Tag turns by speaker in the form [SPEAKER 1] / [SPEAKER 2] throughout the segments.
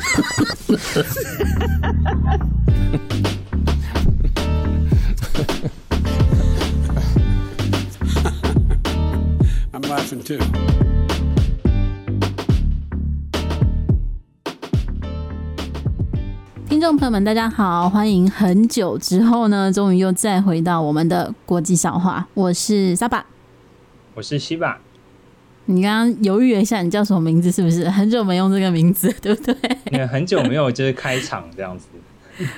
[SPEAKER 1] I'm laughing too.
[SPEAKER 2] 听众朋友们，大家好，欢迎很久之后呢，终于又再回到我们的国际笑话。我是沙巴，
[SPEAKER 3] 我是西巴。
[SPEAKER 2] 你刚刚犹豫了一下，你叫什么名字？是不是 很久没用这个名字，对不对？
[SPEAKER 3] 你很久没有就是开场这样子。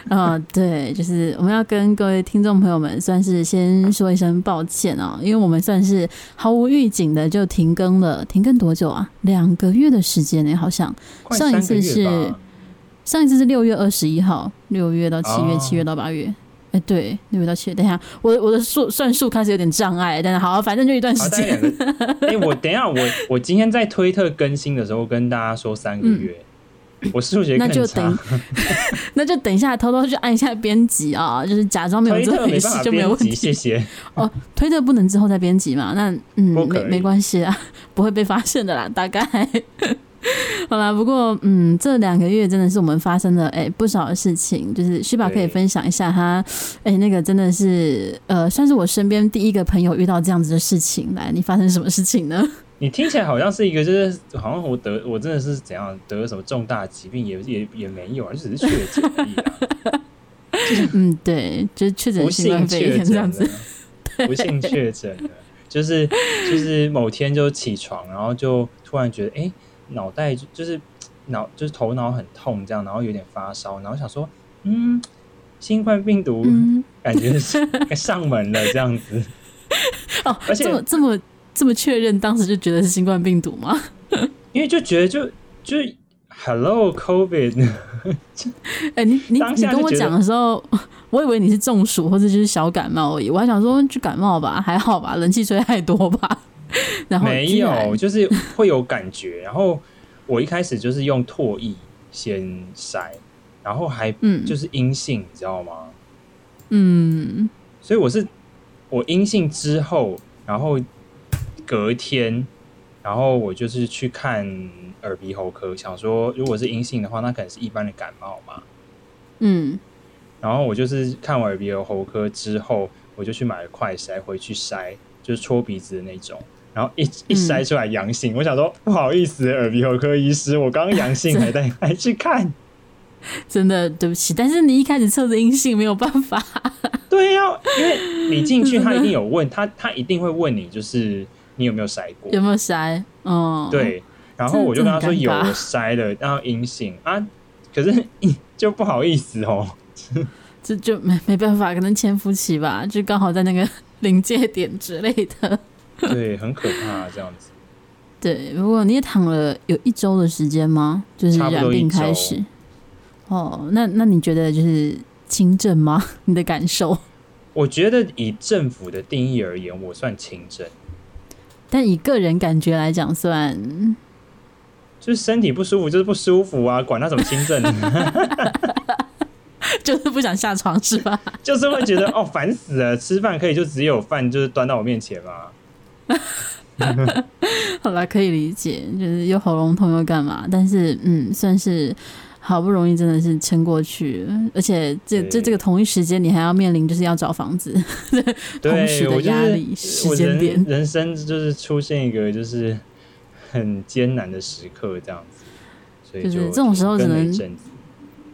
[SPEAKER 2] 嗯、哦，对，就是我们要跟各位听众朋友们算是先说一声抱歉啊、哦，因为我们算是毫无预警的就停更了，停更多久啊？两个月的时间呢，好像上一次是上一次是六月二十一号，六月到七月，七、哦、月到八月。哎，对，那边到七月。等一下，我我的数算数开始有点障碍，但是好，反正就一段时间。
[SPEAKER 3] 哎，我等一下，我我今天在推特更新的时候跟大家说三个月。嗯我数学那就等，
[SPEAKER 2] 那就等一下，偷偷去按一下编辑啊，就是假装没有这回事就没有问题。谢谢。哦，推特不能之后再编辑嘛？那嗯，没没关系啊，不会被发现的啦，大概。好啦，不过嗯，这两个月真的是我们发生了哎、欸、不少的事情，就是旭宝可以分享一下他哎、欸、那个真的是呃，算是我身边第一个朋友遇到这样子的事情。来，你发生什么事情呢？
[SPEAKER 3] 你听起来好像是一个，就是好像我得我真的是怎样得了什么重大疾病，也也也没有啊，就只是确诊而已啊。
[SPEAKER 2] 嗯，对，就是确诊新冠肺炎这样子，
[SPEAKER 3] 不幸确诊的，就是就是某天就起床，然后就突然觉得，哎、欸，脑袋就是脑就是头脑很痛，这样，然后有点发烧，然后想说，嗯，新冠病毒感觉是 上门了这样子。
[SPEAKER 2] 哦，而且这么这么。这么确认，当时就觉得是新冠病毒吗？
[SPEAKER 3] 因为就觉得就就 Hello COVID，
[SPEAKER 2] 哎、欸，你你你跟我讲的时候，我以为你是中暑或者就是小感冒而已，我还想说就感冒吧，还好吧，冷气吹太多吧。然后
[SPEAKER 3] 没有，就是会有感觉。然后我一开始就是用唾液先筛，然后还嗯就是阴性，你知道吗？
[SPEAKER 2] 嗯，
[SPEAKER 3] 所以我是我阴性之后，然后。隔天，然后我就是去看耳鼻喉科，想说如果是阴性的话，那可能是一般的感冒嘛。
[SPEAKER 2] 嗯，
[SPEAKER 3] 然后我就是看完耳鼻喉科之后，我就去买了快筛回去筛，就是戳鼻子的那种。然后一一筛出来阳性，嗯，我想说不好意思，耳鼻喉科医师，我刚刚阳性还带 还去看，
[SPEAKER 2] 真的对不起。但是你一开始测的阴性没有办法。
[SPEAKER 3] 对呀，因为你进去他 一定有问他，他一定会问你就是。你有没有筛过？
[SPEAKER 2] 有没有筛？嗯，
[SPEAKER 3] 对，然后我就跟他说有筛了，然后阴性啊，可是 就不好意思哦，
[SPEAKER 2] 这就没没办法，可能潜伏期吧，就刚好在那个临界点之类的，
[SPEAKER 3] 对，很可怕这样子。
[SPEAKER 2] 对，如果你也躺了有一周的时间吗？就是染病开始。哦，那那你觉得就是轻症吗？你的感受？
[SPEAKER 3] 我觉得以政府的定义而言，我算轻症。
[SPEAKER 2] 但以个人感觉来讲，算
[SPEAKER 3] 就是身体不舒服，就是不舒服啊，管他什么轻症，
[SPEAKER 2] 就是不想下床是吧？
[SPEAKER 3] 就是会觉得哦，烦死了，吃饭可以就只有饭，就是端到我面前嘛。
[SPEAKER 2] 好啦，可以理解，就是又喉咙痛又干嘛？但是嗯，算是。好不容易真的是撑过去，而且这这这个同一时间你还要面临就是要找房子，同时的压力时间点，
[SPEAKER 3] 人人生就是出现一个就是很艰难的时刻这样子，所以就
[SPEAKER 2] 就是这种时候只能。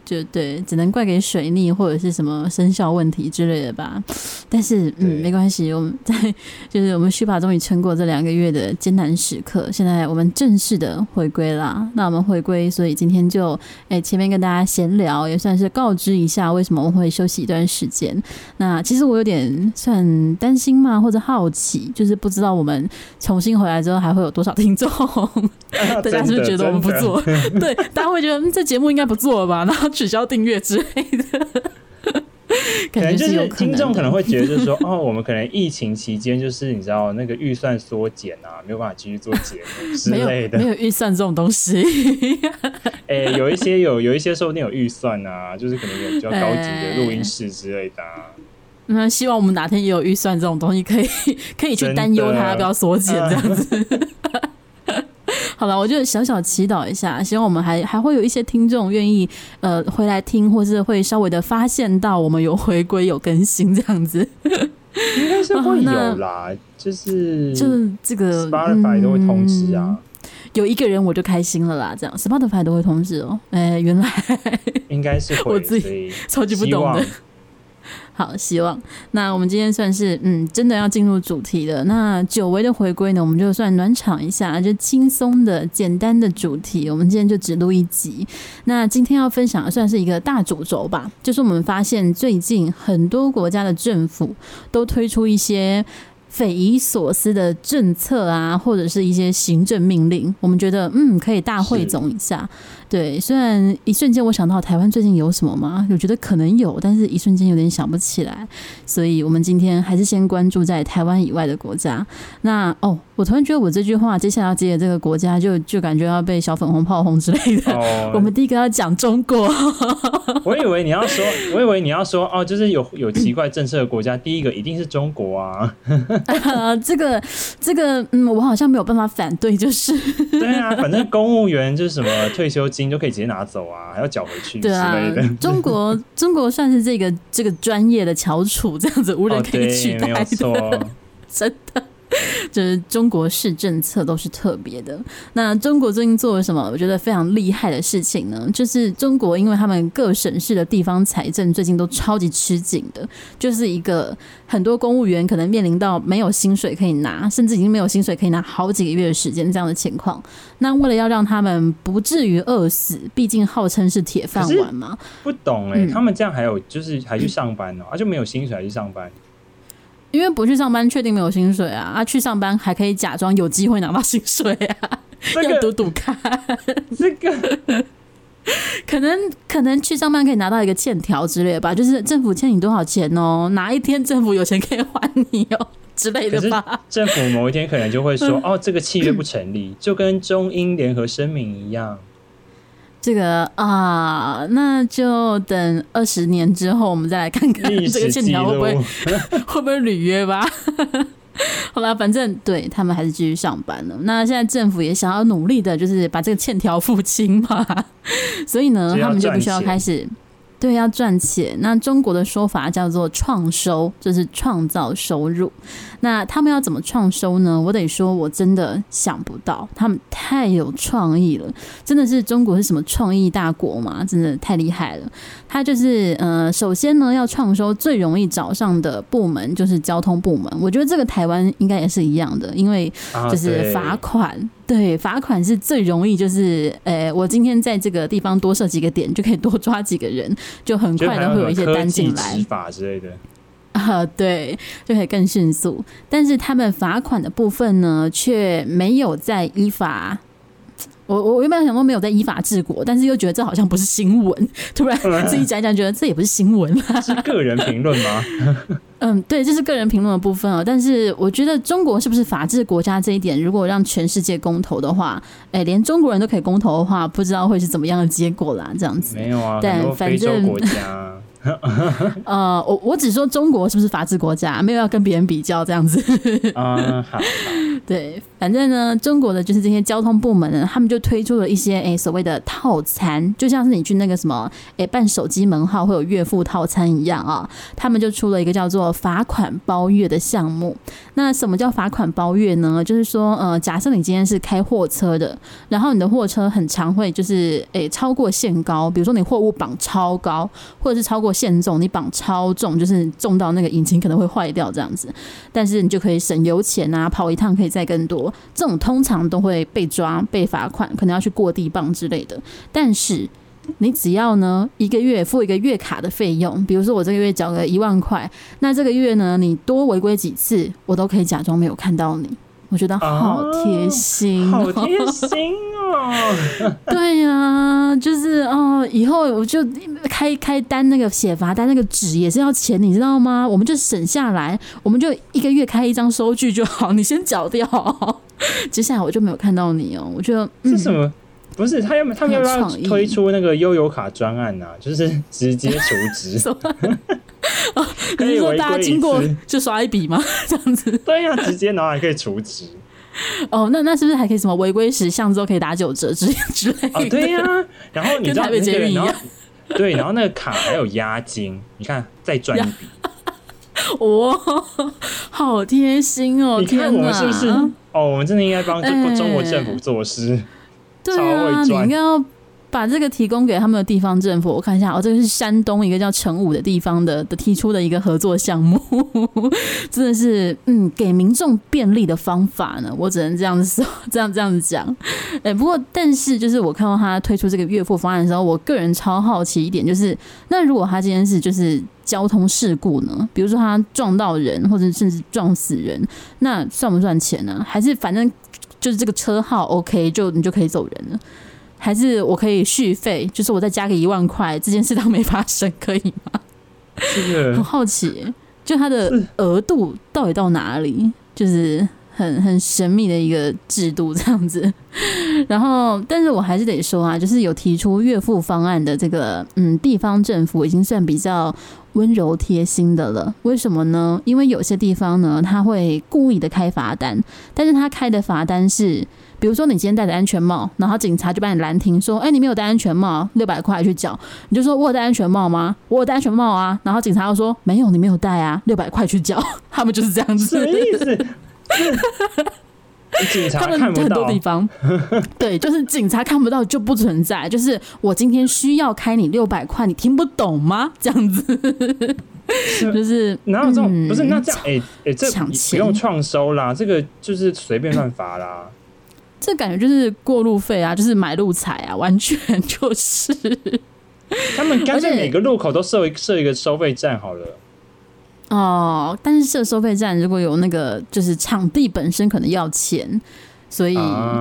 [SPEAKER 2] 就对，只能怪给水逆或者是什么生肖问题之类的吧。但是，嗯，没关系，我们在 就是我们须把终于撑过这两个月的艰难时刻，现在我们正式的回归啦。那我们回归，所以今天就哎、欸、前面跟大家闲聊，也算是告知一下为什么我会休息一段时间。那其实我有点算担心嘛，或者好奇，就是不知道我们重新回来之后还会有多少听众。大家是不是觉得我们不做？对，大家会觉得、嗯、这节目应该不做了吧？然后。取消订阅之类的，
[SPEAKER 3] 可能就是听众可能会觉得，就是说，哦，我们可能疫情期间就是你知道那个预算缩减啊，没有办法继续做节目之类的，
[SPEAKER 2] 没有预算这种东西。
[SPEAKER 3] 哎、欸，有一些有有一些说不定有预算啊，就是可能有比较高级的录音室之类的、啊。
[SPEAKER 2] 那、嗯、希望我们哪天也有预算这种东西，可以可以去担忧它不要缩减这样子。好了，我就小小祈祷一下，希望我们还还会有一些听众愿意呃回来听，或是会稍微的发现到我们有回归、有更新这样子。
[SPEAKER 3] 应该是会有啦，就是
[SPEAKER 2] 就是这个
[SPEAKER 3] Spotify 都会通知啊、嗯。
[SPEAKER 2] 有一个人我就开心了啦，这样 Spotify 都会通知哦。哎、欸，原来
[SPEAKER 3] 应该是会
[SPEAKER 2] 我自己超级不懂的。好，希望那我们今天算是嗯，真的要进入主题了。那久违的回归呢，我们就算暖场一下，就轻松的、简单的主题。我们今天就只录一集。那今天要分享的算是一个大主轴吧，就是我们发现最近很多国家的政府都推出一些。匪夷所思的政策啊，或者是一些行政命令，我们觉得嗯，可以大汇总一下。对，虽然一瞬间我想到台湾最近有什么吗？我觉得可能有，但是一瞬间有点想不起来。所以我们今天还是先关注在台湾以外的国家。那哦，我突然觉得我这句话接下来要接的这个国家就，就就感觉要被小粉红炮轰之类的。哦、我们第一个要讲中国。
[SPEAKER 3] 我以为你要说，我以为你要说哦，就是有有奇怪政策的国家，第一个一定是中国啊。
[SPEAKER 2] 啊，这个这个，嗯，我好像没有办法反对，就是
[SPEAKER 3] 对啊，反正公务员就是什么退休金就可以直接拿走啊，还要缴回去之类的。
[SPEAKER 2] 对啊，中国中国算是这个这个专业的翘楚，这样子无人可以取代的，哦、没错，真的。就是中国式政策都是特别的。那中国最近做了什么？我觉得非常厉害的事情呢？就是中国，因为他们各省市的地方财政最近都超级吃紧的，就是一个很多公务员可能面临到没有薪水可以拿，甚至已经没有薪水可以拿好几个月的时间这样的情况。那为了要让他们不至于饿死，毕竟号称是铁饭碗嘛。
[SPEAKER 3] 不懂哎、他们这样还有就是还去上班呢、喔？啊，就没有薪水还去上班？
[SPEAKER 2] 因为不去上班，确定没有薪水啊！啊，去上班还可以假装有机会拿到薪水啊，这个、要赌赌看。
[SPEAKER 3] 这个
[SPEAKER 2] 可能可能去上班可以拿到一个欠条之类的吧，就是政府欠你多少钱哦，哪一天政府有钱可以还你哦 之类的吧。
[SPEAKER 3] 政府某一天可能就会说，哦，这个契约不成立，就跟中英联合声明一样。
[SPEAKER 2] 这个啊，那就等二十年之后，我们再来看看这个欠条会不会 会不会履约吧。好了，反正对他们还是继续上班了。那现在政府也想要努力的，就是把这个欠条付清嘛。所以呢，他们就必须要开始。对，要赚钱。那中国的说法叫做创收，就是创造收入。那他们要怎么创收呢？我得说，我真的想不到，他们太有创意了。真的是中国是什么创意大国嘛？真的太厉害了。他就是呃，首先呢，要创收最容易找上的部门就是交通部门。我觉得这个台湾应该也是一样的，因为就是罚款。啊对，罚款是最容易，就是，呃，我今天在这个地方多设几个点，就可以多抓几个人，就很快的会有一些单进来。执
[SPEAKER 3] 法之类的
[SPEAKER 2] 啊，对，就可以更迅速。但是他们罚款的部分呢，却没有在依法。我我原本想说没有在依法治国，但是又觉得这好像不是新闻。突然 自己讲讲，觉得这也不是新闻，
[SPEAKER 3] 是个人评论吗？
[SPEAKER 2] 嗯，对，这是个人评论的部分啊。但是我觉得中国是不是法治国家这一点，如果让全世界公投的话，哎，连中国人都可以公投的话，不知道会是怎么样的结果啦。这样子
[SPEAKER 3] 没有啊，
[SPEAKER 2] 但反正
[SPEAKER 3] 国家。
[SPEAKER 2] 呃，我我只说中国是不是法治国家，没有要跟别人比较这样子。
[SPEAKER 3] 嗯，好。
[SPEAKER 2] 对，反正呢，中国的就是这些交通部门呢，他们就推出了一些诶所谓的套餐，就像是你去那个什么诶办手机门号会有月付套餐一样啊。他们就出了一个叫做罚款包月的项目。那什么叫罚款包月呢？就是说，呃，假设你今天是开货车的，然后你的货车很常会就是诶超过限高，比如说你货物绑超高，或者是超过。限重，你绑超重，就是重到那个引擎可能会坏掉这样子，但是你就可以省油钱啊，跑一趟可以再更多。这种通常都会被抓、被罚款，可能要去过地磅之类的。但是你只要呢一个月付一个月卡的费用，比如说我这个月缴个一万块，那这个月呢你多违规几次，我都可以假装没有看到你。我觉得好贴心，
[SPEAKER 3] 好贴心哦！
[SPEAKER 2] 对呀，就是哦，以后我就开开单那个写罚单那个纸也是要钱，你知道吗？我们就省下来，我们就一个月开一张收据就好，你先缴掉，接下来我就没有看到你哦。我觉得
[SPEAKER 3] 是什么？不是他要他们要不要推出那个悠游卡专案呢？就是直接 储值，
[SPEAKER 2] 可是说大家经过就刷一笔吗？这样子？
[SPEAKER 3] 对呀，直接然后还可以储值。
[SPEAKER 2] 哦，那那是不是还可以什么违规时项之后可以打九折之之类的？
[SPEAKER 3] 哦，对呀、啊。然后你知道
[SPEAKER 2] 跟台北捷运一样，
[SPEAKER 3] 对，然后那个卡还有押金，你看再赚一笔。
[SPEAKER 2] 哇，好贴心哦！
[SPEAKER 3] 你看我们是不是？
[SPEAKER 2] 啊、
[SPEAKER 3] 哦，我们真的应该帮中中国政府做事。欸、
[SPEAKER 2] 对啊，你应该要。把这个提供给他们的地方政府，我看一下哦，这个是山东一个叫成武的地方的的提出的一个合作项目，真的是嗯，给民众便利的方法呢，我只能这样子说，这样这样子讲。哎，不过但是就是我看到他推出这个月付方案的时候，我个人超好奇一点，就是那如果他今天是就是交通事故呢，比如说他撞到人或者甚至撞死人，那算不算钱呢？还是反正就是这个车号 OK 就你就可以走人了？还是我可以续费，就是我再加个一万块，这件事当没发生，可以吗？
[SPEAKER 3] 这个
[SPEAKER 2] 很好奇，就它的额度到底到哪里？就是很很神秘的一个制度这样子。然后，但是我还是得说啊，就是有提出月付方案的这个嗯地方政府，已经算比较温柔贴心的了。为什么呢？因为有些地方呢，他会故意的开罚单，但是他开的罚单是。比如说，你今天戴着安全帽，然后警察就把你拦停，说：“哎、欸，你没有戴安全帽，六百块去缴。”你就说：“我有戴安全帽吗？我有戴安全帽啊。”然后警察又说：“没有，你没有戴啊，六百块去缴。” 他们就是这样子。
[SPEAKER 3] 什么意思？警察看不到。他们很多地方，
[SPEAKER 2] 对，就是警察看不到就不存在。就是我今天需要开你六百块，你听不懂吗？这样子，就是
[SPEAKER 3] 哪有这种？嗯、不是那这样？哎、欸、哎、欸，这不用创收啦，这个就是随便乱罚啦。
[SPEAKER 2] 这感觉就是过路费啊，就是买路财啊，完全就是。
[SPEAKER 3] 他们干脆每个路口都设一设一个收费站好了。
[SPEAKER 2] 哦，但是设收费站如果有那个，就是场地本身可能要钱，所以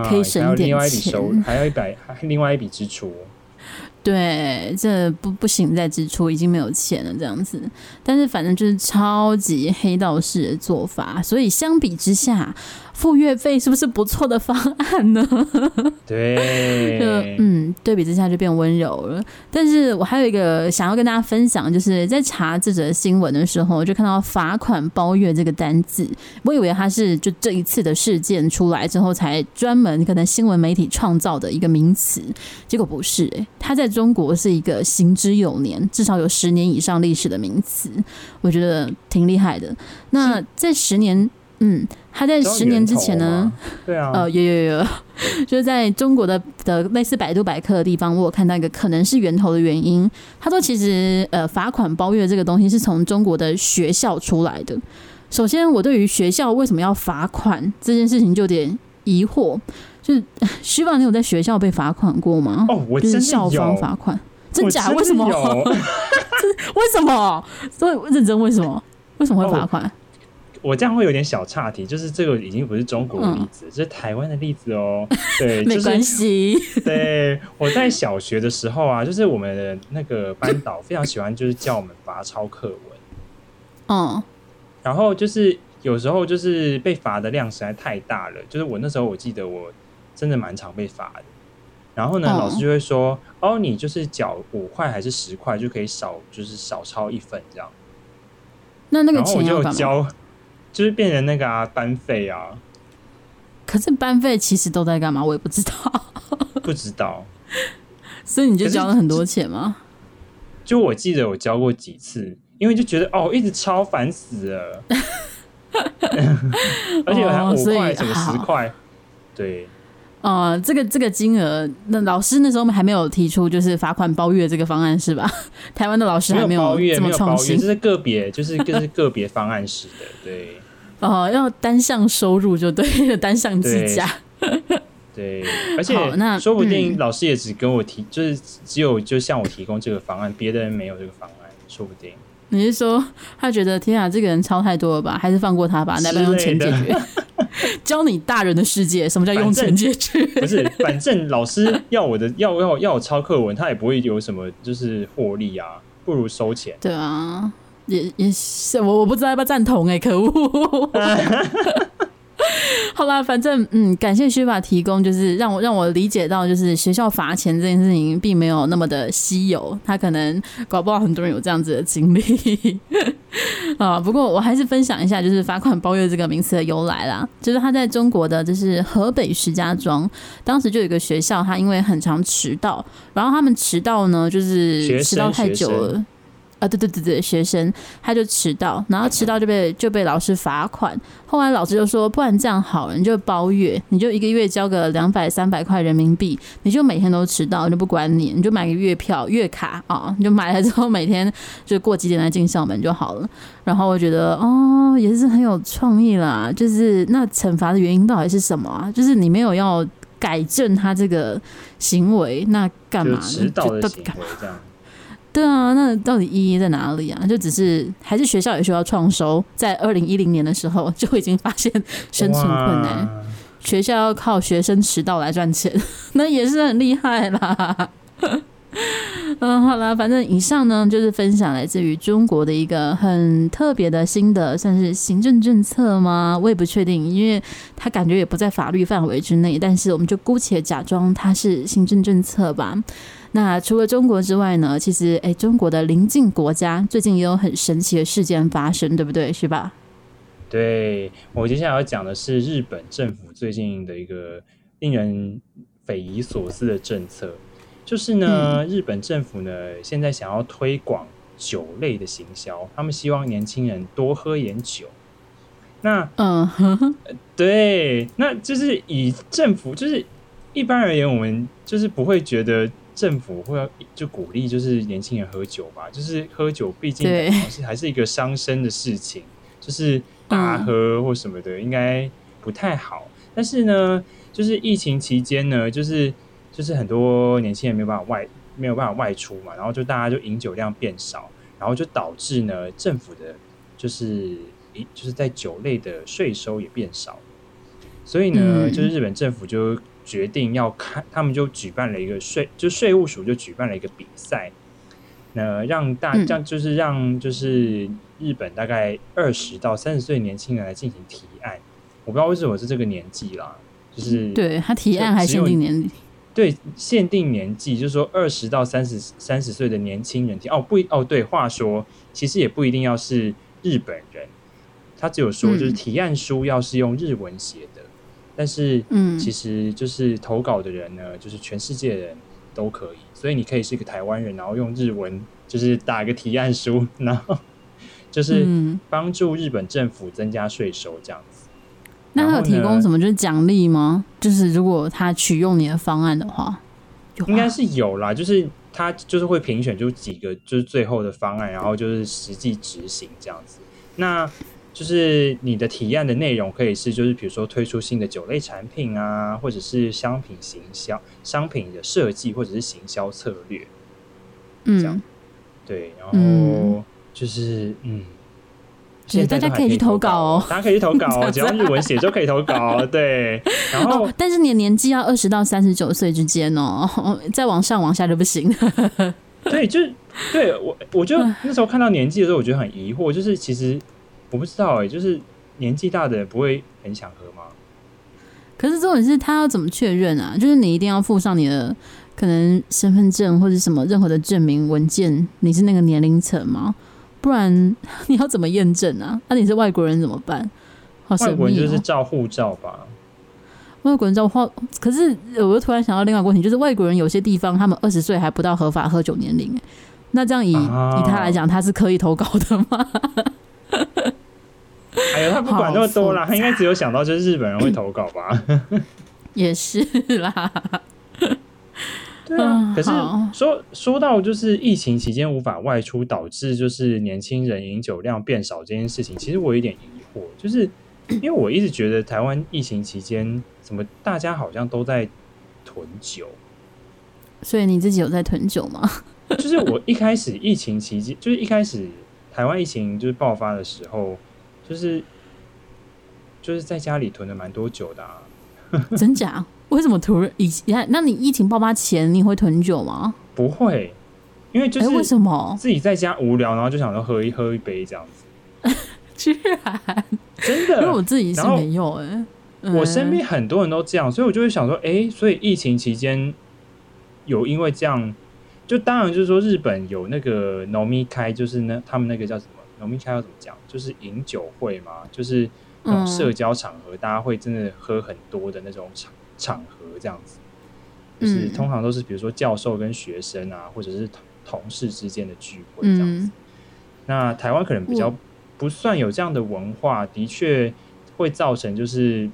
[SPEAKER 2] 可以省点钱。啊、还有另外一笔收，还有一笔，还另外一笔支出。对，这不不行再支出，已经没有钱了这样子。但是反正就是超级黑道式的做法，所以相比之下。付月费是不是不错的方案呢？
[SPEAKER 3] 对，就
[SPEAKER 2] 嗯，对比之下就变温柔了。但是我还有一个想要跟大家分享，就是在查这则新闻的时候，就看到罚款包月这个单字，我以为它是就这一次的事件出来之后才专门可能新闻媒体创造的一个名词，结果不是，欸，它在中国是一个行之有年，至少有十年以上历史的名词，我觉得挺厉害的。那在十年。嗯，他在十年之前呢，
[SPEAKER 3] 对啊，
[SPEAKER 2] 呃，有有有，就是在中国的的类似百度百科的地方，我有看到一个可能是源头的原因。他说，其实呃，罚款包月这个东西是从中国的学校出来的。首先，我对于学校为什么要罚款这件事情就有点疑惑。就是 希望你有在学校被罚款过吗？
[SPEAKER 3] 哦，我真的有。就是校方罚款，
[SPEAKER 2] 真假？为什么？为什么？所以认真为什么？为什么会罚款？哦
[SPEAKER 3] 我这样会有点小岔题，就是这个已经不是中国的例子，这、嗯、是台湾的例子哦。对，
[SPEAKER 2] 没关系。
[SPEAKER 3] 就是、对，我在小学的时候啊，就是我们的那个班导非常喜欢，就是叫我们罚抄课文。
[SPEAKER 2] 嗯。
[SPEAKER 3] 然后就是有时候就是被罚的量实在太大了，就是我那时候我记得我真的蛮常被罚的。然后呢，嗯、老师就会说：“哦，你就是缴五块还是十块就可以少，就是少抄一分这样。”
[SPEAKER 2] 那那个钱
[SPEAKER 3] 要干嘛？就是变成那个啊班费啊，
[SPEAKER 2] 可是班费其实都在干嘛？我也不知道，
[SPEAKER 3] 不知道，
[SPEAKER 2] 所以你就交了很多钱吗？
[SPEAKER 3] 就我记得我交过几次，因为就觉得哦，一直超烦死了，而且还五块什么十块，对。
[SPEAKER 2] 呃，这个这个金额，那老师那时候还没有提出就是罚款包月这个方案是吧？台湾的老师还没有这么创新，
[SPEAKER 3] 这是个别，就是就是个别方案式的，对。
[SPEAKER 2] 哦、呃，要单项收入就对了，单项计价。
[SPEAKER 3] 对，而且那说不定老师也只跟我提，嗯、就是只有就向我提供这个方案，别的人没有这个方案，说不定。
[SPEAKER 2] 你是说他觉得天啊，这个人抄太多了吧？还是放过他吧？来不用钱解决？教你大人的世界，什么叫用钱解决？
[SPEAKER 3] 不是，反正老师要我的，要要要我抄课文，他也不会有什么就是获利啊，不如收钱。
[SPEAKER 2] 对啊，也也是我我不知道要不要赞同哎、欸，可恶。好啦，反正嗯，感谢学法提供，就是让我让我理解到，就是学校罚钱这件事情并没有那么的稀有，他可能搞不好很多人有这样子的经历。啊，不过我还是分享一下，就是罚款包月这个名词的由来啦。就是他在中国的，就是河北石家庄，当时就有一个学校，他因为很常迟到，然后他们迟到呢，就是迟到太久了。啊，对对对对，学生他就迟到，然后迟到就被就被老师罚款。后来老师就说，不然这样好了，你就包月，你就一个月交个两百三百块人民币，你就每天都迟到，就不管你，你就买个月票月卡啊，你就买了之后每天就过几点来进校门就好了。然后我觉得哦，也是很有创意啦。就是那惩罚的原因到底是什么啊？就是你没有要改正他这个行为，那干嘛呢？
[SPEAKER 3] 迟到的行为这样。
[SPEAKER 2] 对啊，那到底意义在哪里啊？就只是还是学校也需要创收，在二零一零年的时候就已经发现生存困难，学校要靠学生迟到来赚钱，那也是很厉害啦。嗯，好啦，反正以上呢就是分享来自于中国的一个很特别的新的算是行政政策吗？我也不确定，因为他感觉也不在法律范围之内，但是我们就姑且假装它是行政政策吧。那除了中国之外呢？其实，哎，中国的邻近国家最近也有很神奇的事件发生，对不对？是吧？
[SPEAKER 3] 对，我接下来要讲的是日本政府最近的一个令人匪夷所思的政策，就是呢，嗯、日本政府呢现在想要推广酒类的行销，他们希望年轻人多喝点酒。那，嗯，对，那就是以政府，就是一般而言，我们就是不会觉得。政府会要就鼓励就是年轻人喝酒吧，就是喝酒毕竟还是还是一个伤身的事情，就是大喝或什么的应该不太好。但是呢，就是疫情期间呢，就是就是很多年轻人没有办法外没有办法外出嘛，然后就大家就饮酒量变少，然后就导致呢政府的就是一就是在酒类的税收也变少，所以呢，就是日本政府就。决定要看，他们就举办了一个税，就税务署就举办了一个比赛，那让大这样就是让就是日本大概二十到三十岁年轻人来进行提案。我不知道为什么是这个年纪啦，就是
[SPEAKER 2] 对他提案还限定年龄，
[SPEAKER 3] 对限定年纪，就是说二十到三十三十岁的年轻人听哦不哦对，话说其实也不一定要是日本人，他只有说就是提案书要是用日文写的。但是，嗯，其实就是投稿的人呢，嗯、就是全世界人都可以，所以你可以是一个台湾人，然后用日文就是打一个提案书，然后 就是帮助日本政府增加税收这样子。
[SPEAKER 2] 那他有提供什么就是奖励吗？就是如果他取用你的方案的话，
[SPEAKER 3] 应该是有啦。就是他就是会评选就几个就是最后的方案，然后就是实际执行这样子。那就是你的提案的内容可以是，就是比如说推出新的酒类产品啊，或者是商品行销、商品的设计，或者是行销策略，嗯，这样，对，然后就是嗯，
[SPEAKER 2] 其实大家可以去投稿哦，
[SPEAKER 3] 大家可以去投稿哦，只要日文写就可以投稿，对。然后，
[SPEAKER 2] 哦、但是你的年纪要二十到三十九岁之间哦，再往上往下就不行。
[SPEAKER 3] 对，就是对我，我就那时候看到年纪的时候，我觉得很疑惑，就是其实。我不知道哎、欸，就是年纪大的人不会很想喝吗？
[SPEAKER 2] 可是重点是他要怎么确认啊？就是你一定要附上你的可能身份证或者什么任何的证明文件，你是那个年龄层吗？不然 你要怎么验证啊？那、啊、你是外国人怎么办？好神秘、喔、外国人就是
[SPEAKER 3] 照护照吧？
[SPEAKER 2] 外国人照护，可是我又突然想到另外一个问题，就是外国人有些地方他们二十岁还不到合法喝酒年龄，那这样以、啊、以他来讲，他是可以投稿的吗？
[SPEAKER 3] 哎呀，他不管那么多啦，他应该只有想到就是日本人会投稿吧？
[SPEAKER 2] 也是啦，
[SPEAKER 3] 对啊。可是说说到就是疫情期间无法外出，导致就是年轻人饮酒量变少这件事情，其实我有点疑惑，就是 因为我一直觉得台湾疫情期间怎么大家好像都在囤酒，
[SPEAKER 2] 所以你自己有在囤酒吗？
[SPEAKER 3] 就是我一开始疫情期间，就是一开始台湾疫情就是爆发的时候。就是就是在家里囤了蛮多酒的啊，
[SPEAKER 2] 真假？为什么囤？以前那你疫情爆发前你会囤酒吗？
[SPEAKER 3] 不会，因为就是
[SPEAKER 2] 为什么
[SPEAKER 3] 自己在家无聊，然后就想说喝一喝一杯这样子。
[SPEAKER 2] 居然
[SPEAKER 3] 真的？
[SPEAKER 2] 因为我自己是没有哎、欸，
[SPEAKER 3] 嗯、我身边很多人都这样，所以我就会想说，哎、欸，所以疫情期间有因为这样，就当然就是说日本有那个农民开，就是那他们那个叫什么？农民开要怎么讲？就是饮酒会嘛，就是那种社交场合，大家会真的喝很多的那种场场合，这样子。就是通常都是比如说教授跟学生啊，或者是同同事之间的聚会这样子。那台湾可能比较不算有这样的文化，的确会造成就是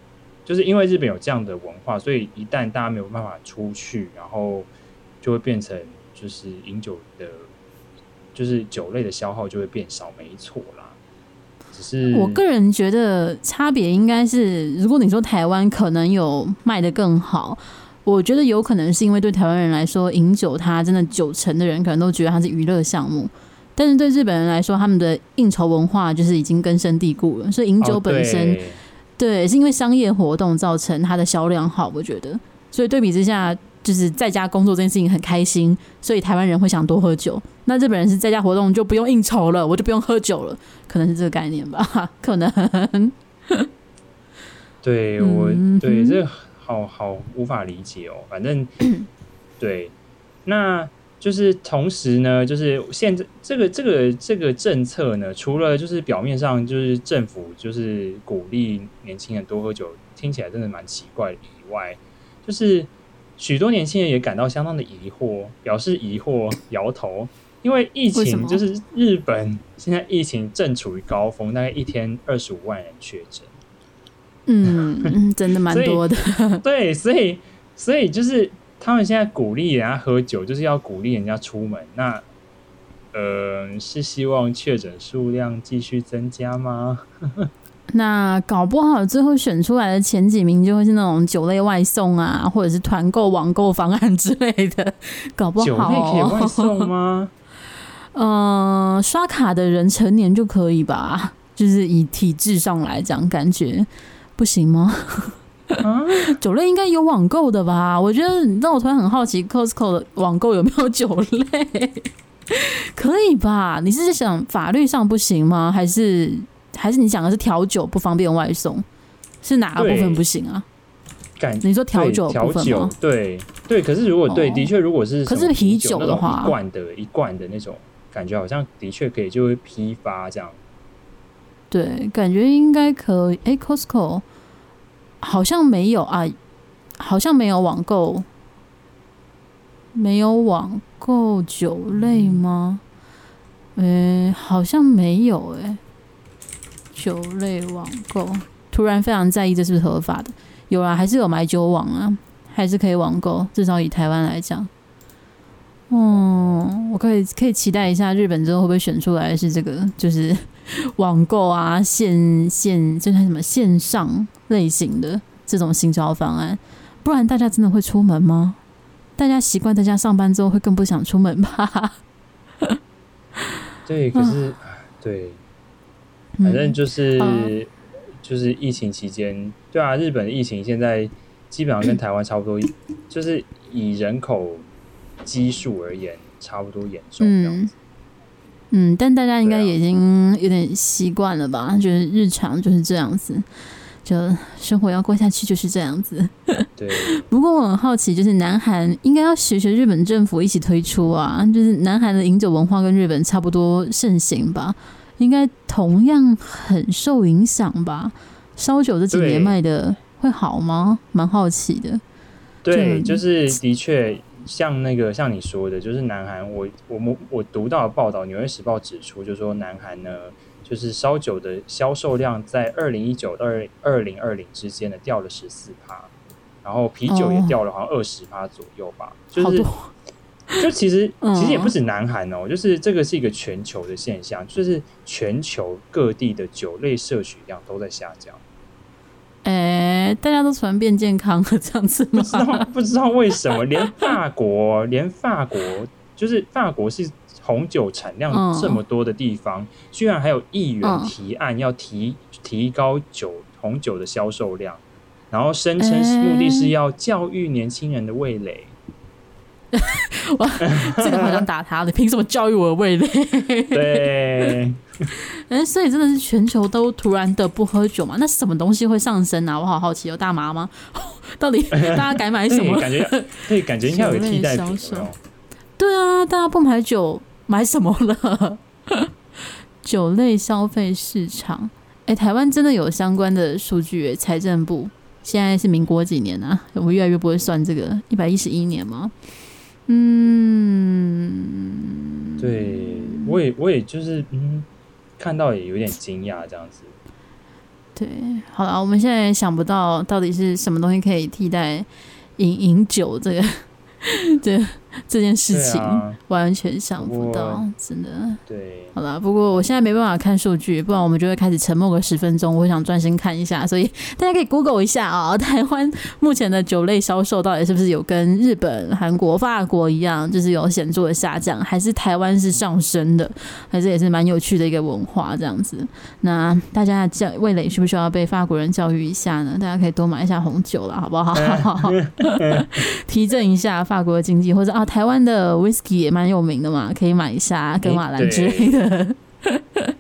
[SPEAKER 3] 就是因为日本有这样的文化，所以一旦大家没有办法出去，然后就会变成就是饮酒的。就是酒类的消耗就会变少，没错啦。只是
[SPEAKER 2] 我个人觉得差别应该是，如果你说台湾可能有卖的更好，我觉得有可能是因为对台湾人来说，饮酒它真的九成的人可能都觉得它是娱乐项目，但是对日本人来说，他们的应酬文化就是已经根深蒂固了，所以饮酒本身、哦、对，对是因为商业活动造成它的销量好，我觉得，所以对比之下。就是在家工作这件事情很开心，所以台湾人会想多喝酒。那日本人是在家活动就不用应酬了，我就不用喝酒了，可能是这个概念吧？可能。
[SPEAKER 3] 对我对这好好无法理解哦。反正 对，那就是同时呢，就是现在这个这个这个政策呢，除了就是表面上就是政府就是鼓励年轻人多喝酒，听起来真的蛮奇怪的以外，就是。许多年轻人也感到相当的疑惑，表示疑惑，摇头，因为疫情就是日本现在疫情正处于高峰，大概一天二十五万人确诊。
[SPEAKER 2] 嗯，真的蛮 多的。
[SPEAKER 3] 对，所以所以就是他们现在鼓励人家喝酒，就是要鼓励人家出门。那呃，是希望确诊数量继续增加吗？
[SPEAKER 2] 那搞不好最后选出来的前几名就会是那种酒类外送啊，或者是团购、网购方案之类的。搞不好酒
[SPEAKER 3] 类可以外送吗？
[SPEAKER 2] 嗯、呃，刷卡的人成年就可以吧？就是以体制上来讲，感觉不行吗？啊、酒类应该有网购的吧？我觉得，让我突然很好奇，Costco 的网购有没有酒类？可以吧？你是想法律上不行吗？还是？还是你讲的是调酒不方便外送，是哪个部分不行啊？
[SPEAKER 3] 感
[SPEAKER 2] 你说调酒部分吗？
[SPEAKER 3] 对对，可是如果对，的确如果是
[SPEAKER 2] 可是啤酒的话，
[SPEAKER 3] 一罐的一罐的那种感觉，好像的确可以就会批发这样。
[SPEAKER 2] 对，感觉应该可以。哎，Costco 好像没有啊，好像没有网购，没有网购酒类吗？嗯，好像没有哎。酒类网购，突然非常在意这是不是合法的？有啊，还是有买酒网啊，还是可以网购。至少以台湾来讲，嗯，我可以可以期待一下日本之后会不会选出来是这个，就是网购啊，线线就像什么线上类型的这种行销方案。不然大家真的会出门吗？大家习惯在家上班之后会更不想出门吧？
[SPEAKER 3] 对，可是、啊、对。反正就是、嗯、就是疫情期间，对啊，日本的疫情现在基本上跟台湾差不多，就是以人口基数而言，差不多严重这样子。
[SPEAKER 2] 嗯，但大家应该已经有点习惯了吧？就是日常就是这样子，就生活要过下去就是这样子。
[SPEAKER 3] 对。
[SPEAKER 2] 不过我很好奇，就是南韩应该要学学日本政府一起推出啊，就是南韩的饮酒文化跟日本差不多盛行吧。应该同样很受影响吧？烧酒这几年卖的会好吗？蛮好奇的。
[SPEAKER 3] 对，就是的确像那个像你说的，就是南韩，我我们我读到的报道，《纽约时报》指出，就是说南韩呢，就是烧酒的销售量在二零一九到二零二零之间的掉了十四趴，然后啤酒也掉了好像二十趴左右吧，就是。就其实其实也不止南韩哦，就是这个是一个全球的现象，就是全球各地的酒类摄取量都在下降。
[SPEAKER 2] 哎，大家都突然变健康了，这样子吗？
[SPEAKER 3] 不知道不知道为什么，连法国连法国就是法国是红酒产量这么多的地方，居然还有议员提案要提提高酒红酒的销售量，然后声称目的是要教育年轻人的味蕾。
[SPEAKER 2] 哇，这个好像打他的，凭什么教育我的味蕾？
[SPEAKER 3] 对，
[SPEAKER 2] 哎，所以真的是全球都突然的不喝酒嘛？那什么东西会上升啊？我好好奇，有大麻吗？到底大家改买什么？
[SPEAKER 3] 感觉对，感觉应该有替代品。
[SPEAKER 2] 对啊，大家不买酒买什么了？酒类消费市场，哎，台湾真的有相关的数据？财政部现在是民国几年啊？我越来越不会算这个，一百一十一年吗？嗯，
[SPEAKER 3] 对，我也我也就是嗯，看到也有点惊讶这样子。
[SPEAKER 2] 对，好了，我们现在想不到到底是什么东西可以替代饮饮酒这个。对 这件事情，完全想不到，真的。
[SPEAKER 3] 对，
[SPEAKER 2] 好了，不过我现在没办法看数据，不然我们就会开始沉默个十分钟。我想专心看一下，所以 大家可以 Google 一下啊、哦，台湾目前的酒类销售到底是不是有跟日本、韩国、法国一样，就是有显著的下降，还是台湾是上升的？还是也是蛮有趣的一个文化这样子。那大家教味蕾需不需要被法国人教育一下呢？大家可以多买一下红酒了，好不好？提振一下法国的经济，或者啊，台湾的 whisky 也蛮有名的嘛，可以买一下跟马兰之类的。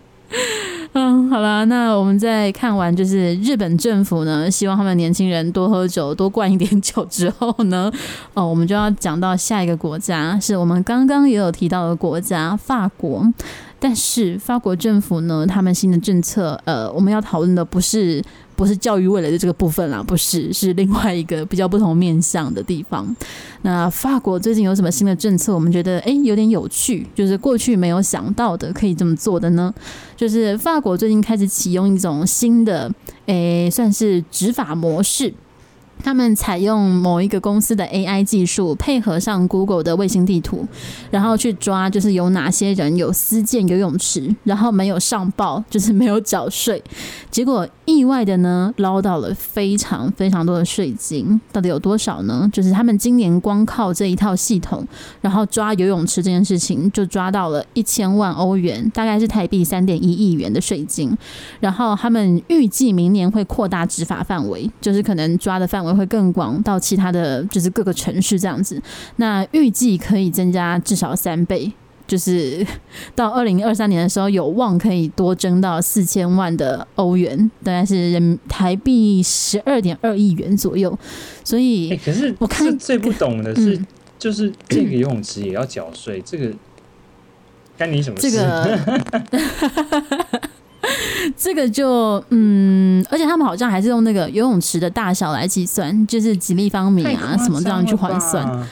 [SPEAKER 2] 嗯，好啦，那我们在看完就是日本政府呢，希望他们年轻人多喝酒，多灌一点酒之后呢，哦，我们就要讲到下一个国家，是我们刚刚也有提到的国家——法国。但是法国政府呢，他们新的政策，呃，我们要讨论的不是不是教育未来的这个部分啦，不是，是另外一个比较不同面向的地方。那法国最近有什么新的政策？我们觉得诶有点有趣，就是过去没有想到的可以这么做的呢？就是法国最近开始启用一种新的，诶，算是执法模式。他们采用某一个公司的 AI 技术，配合上 Google 的卫星地图，然后去抓，就是有哪些人有私建游泳池，然后没有上报，就是没有缴税，结果意外的呢，捞到了非常非常多的税金，到底有多少呢？就是他们今年光靠这一套系统，然后抓游泳池这件事情，就抓到了一千万欧元，大概是台币三点一亿元的税金，然后他们预计明年会扩大执法范围，就是可能抓的范围。会更广到其他的就是各个城市这样子，那预计可以增加至少三倍，就是 到二零二三年的时候有望可以多增到四千万的欧元，大概是人台币十二点二亿元左右。所以，
[SPEAKER 3] 欸、可是我看最不懂的是，嗯、就是这个游泳池也要缴税，这个干你什么事？这个
[SPEAKER 2] 这个就嗯，而且他们好像还是用那个游泳池的大小来计算，就是几立方米啊什么这样去换算。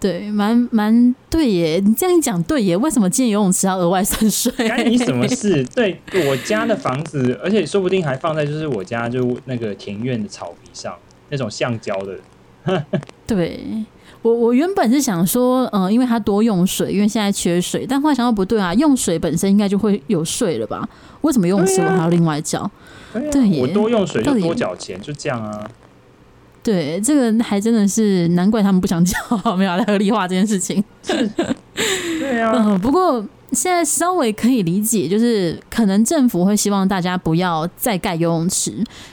[SPEAKER 2] 对，蛮蛮对耶。你这样一讲对耶，为什么建游泳池要额外算税？
[SPEAKER 3] 关你什么事？对，我家的房子，而且说不定还放在就是我家就那个庭院的草皮上，那种橡胶的。
[SPEAKER 2] 对。我我原本是想说，嗯、呃，因为它多用水，因为现在缺水。但后来想到不对啊，用水本身应该就会有税了吧？为什么用水我还要另外缴？对，
[SPEAKER 3] 我多用水就多缴钱，就这样啊。
[SPEAKER 2] 对，这个还真的是难怪他们不想交，没有来合理化这件事情。
[SPEAKER 3] 对啊，
[SPEAKER 2] 嗯，不过。现在稍微可以理解，就是可能政府会希望大家不要再盖游泳池，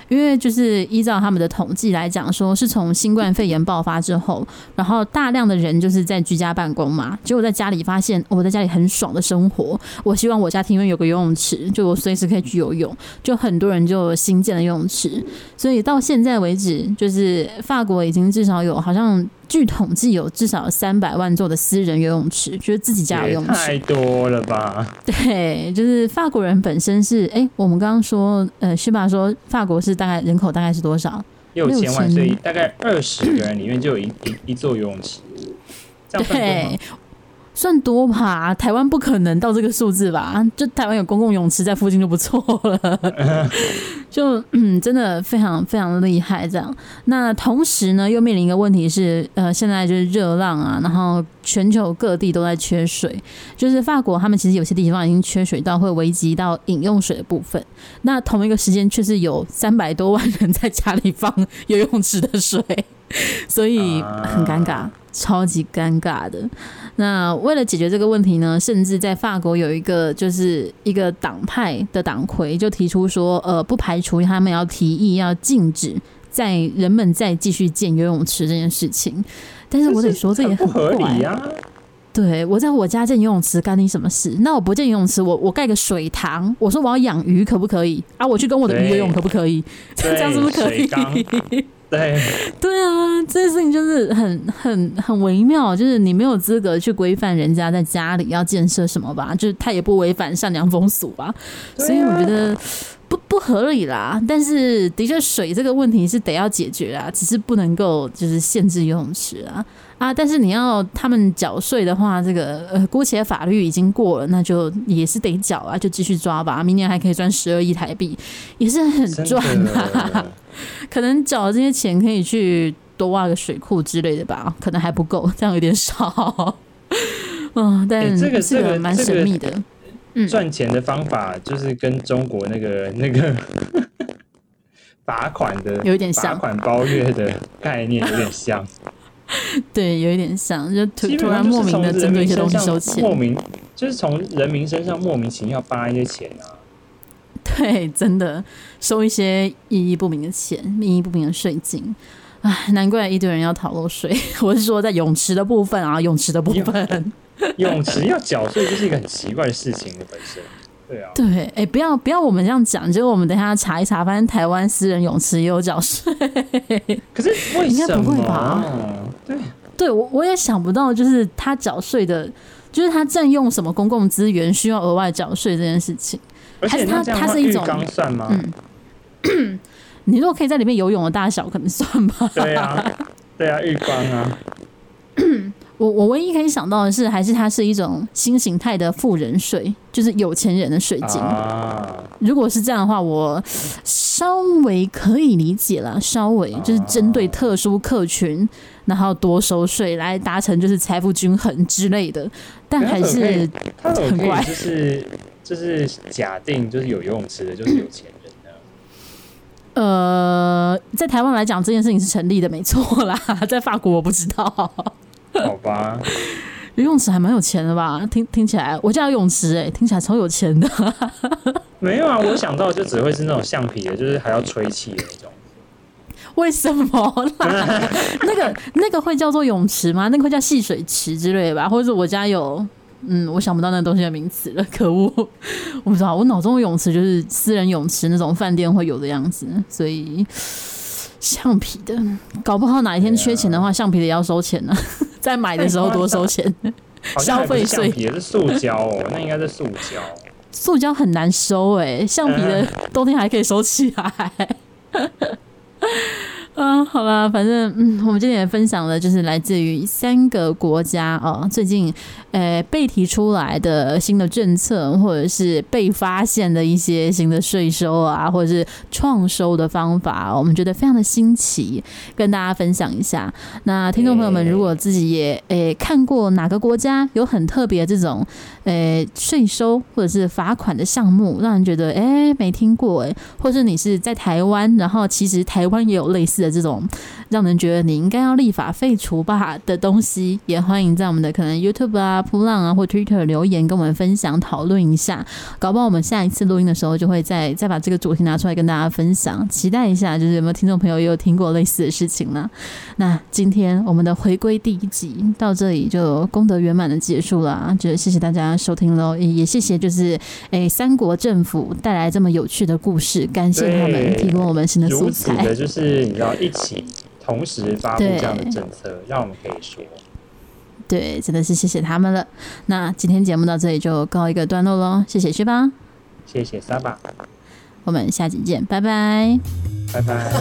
[SPEAKER 2] 因为就是依照他们的统计来讲，说是从新冠肺炎爆发之后，然后大量的人就是在居家办公嘛，结果在家里发现我在家里很爽的生活，我希望我家庭院有个游泳池，就我随时可以去游泳，就很多人就新建了游泳池，所以到现在为止，就是法国已经至少有好像。据统计，有至少三百万座的私人游泳池，就是自己家的游泳池，
[SPEAKER 3] 太多了吧？
[SPEAKER 2] 对，就是法国人本身是，哎、欸，我们刚刚说，呃，是吧？说法国是大概人口大概是多少？
[SPEAKER 3] 六千万，所以大概二十个人里面就有一一一座游泳池，这样算多
[SPEAKER 2] 吧，台湾不可能到这个数字吧？就台湾有公共泳池在附近就不错了，就嗯，真的非常非常厉害这样。那同时呢，又面临一个问题是，呃，现在就是热浪啊，然后全球各地都在缺水，就是法国他们其实有些地方已经缺水到会危及到饮用水的部分。那同一个时间却是有三百多万人在家里放游泳池的水，所以很尴尬。超级尴尬的。那为了解决这个问题呢，甚至在法国有一个就是一个党派的党魁就提出说，呃，不排除他们要提议要禁止在人们再继续建游泳池这件事情。但是我得说，这也很怪。对，我在我家建游泳池干你什么事？那我不建游泳池，我我盖个水塘，我说我要养鱼可不可以？啊，我去跟我的鱼游泳可不可以？这样是不是可以？
[SPEAKER 3] 对。
[SPEAKER 2] 对啊，这件事情就是很很很微妙，就是你没有资格去规范人家在家里要建设什么吧，就是他也不违反善良风俗吧，所以我觉得。不不合理啦，但是的确水这个问题是得要解决啊，只是不能够就是限制游泳池啊啊！但是你要他们缴税的话，这个呃，姑且法律已经过了，那就也是得缴啊，就继续抓吧。明年还可以赚十二亿台币，也是很赚啊。可能缴这些钱可以去多挖个水库之类的吧，可能还不够，这样有点少。嗯，但这个是个蛮神秘的。
[SPEAKER 3] 赚钱的方法就是跟中国那个 那个罚款的
[SPEAKER 2] 有点像，
[SPEAKER 3] 罚款包月的概念有点像。
[SPEAKER 2] 对，有一点像，就突突然莫名的针对一些东西收钱，
[SPEAKER 3] 莫名就是从人民身上莫名其妙扒一些钱啊。
[SPEAKER 2] 对，真的收一些意义不明的钱，意义不明的税金。唉，难怪一堆人要逃漏税。我是说，在泳池的部分啊，泳池的部分。
[SPEAKER 3] 泳池要缴税，就是一个很奇怪的事情的本身。对啊，
[SPEAKER 2] 对，哎、欸，不要不要，我们这样讲，结果我们等一下查一查，发现台湾私人泳池也有缴税。
[SPEAKER 3] 可是为什么？应该不会吧？
[SPEAKER 2] 对，我我也想不到，就是他缴税的，就是他占用什么公共资源需要额外缴税这件事情。
[SPEAKER 3] 还是他他是一种吗？
[SPEAKER 2] 嗯，你如果可以在里面游泳的大小，可能算吧。
[SPEAKER 3] 对啊，对啊，浴缸啊。
[SPEAKER 2] 我我唯一可以想到的是，还是它是一种新形态的富人税，就是有钱人的税金。啊、如果是这样的话，我稍微可以理解了，稍微就是针对特殊客群，然后多收税来达成就是财富均衡之类的。但还是很怪，
[SPEAKER 3] 就是就是假定就是有游泳池的，就是有钱人的。
[SPEAKER 2] 呃，在台湾来讲，这件事情是成立的，没错啦。在法国，我不知道。
[SPEAKER 3] 好吧，
[SPEAKER 2] 游泳池还蛮有钱的吧？听听起来，我家游泳池哎、欸，听起来超有钱的。
[SPEAKER 3] 没有啊，我想到就只会是那种橡皮的，就是还要吹气。
[SPEAKER 2] 为什么啦？那个那个会叫做泳池吗？那个会叫戏水池之类的吧？或者是我家有，嗯，我想不到那个东西的名词了，可恶！我不知道，我脑中的泳池就是私人泳池那种饭店会有的样子，所以橡皮的，搞不好哪一天缺钱的话，橡皮的也要收钱呢、啊。在买的时候多收钱，消费税
[SPEAKER 3] 也是塑胶哦，那应该是塑胶。
[SPEAKER 2] 塑胶很难收哎，橡皮的冬天还可以收起来。嗯，好吧，反正嗯，我们今天也分享了，就是来自于三个国家哦，最近呃被提出来的新的政策，或者是被发现的一些新的税收啊，或者是创收的方法，我们觉得非常的新奇，跟大家分享一下。那听众朋友们，如果自己也诶看过哪个国家有很特别这种诶税收或者是罚款的项目，让人觉得诶没听过诶，或是你是在台湾，然后其实台湾也有类似的。这种让人觉得你应该要立法废除吧的东西，也欢迎在我们的可能 YouTube 啊、扑浪啊或 Twitter 留言跟我们分享讨论一下。搞不好我们下一次录音的时候就会再再把这个主题拿出来跟大家分享。期待一下，就是有没有听众朋友也有听过类似的事情呢？那今天我们的回归第一集到这里就功德圆满的结束了，就谢谢大家收听喽，也谢谢就是诶三国政府带来这么有趣的故事，感谢他们提供我们新的素材。
[SPEAKER 3] 的就是你知道。一起同时发布这样的政策，让我们可以说，
[SPEAKER 2] 对，真的是谢谢他们了。那今天节目到这里就告一个段落喽，谢谢薛邦，
[SPEAKER 3] 谢谢沙巴，
[SPEAKER 2] 我们下集见，拜拜，
[SPEAKER 3] 拜拜。